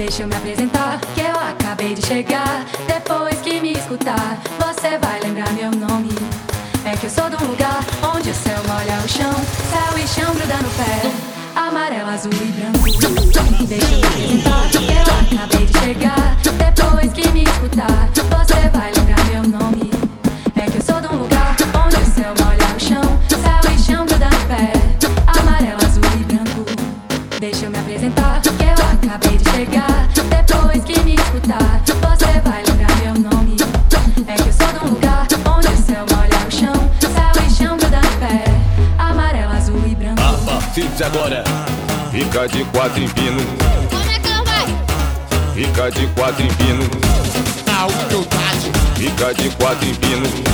Deixa eu me apresentar, que eu acabei de chegar. Depois que me escutar, você vai lembrar meu nome. É que eu sou um lugar onde o céu molha o chão, céu e chão gruda no pé. Amarelo, azul e branco. Deixa eu me apresentar, que eu acabei de chegar. Eu apresentar, que eu acabei de chegar. Depois que me escutar, você vai lembrar meu nome. É que eu sou de um lugar onde o céu molha o chão, céu e chão gruda no pé. Amarelo, azul e branco. Ah, fixe agora. Fica de quatro em pino, Como é que ela vai? fica de quatro em pino, Na humildade. fica de quatro em pino.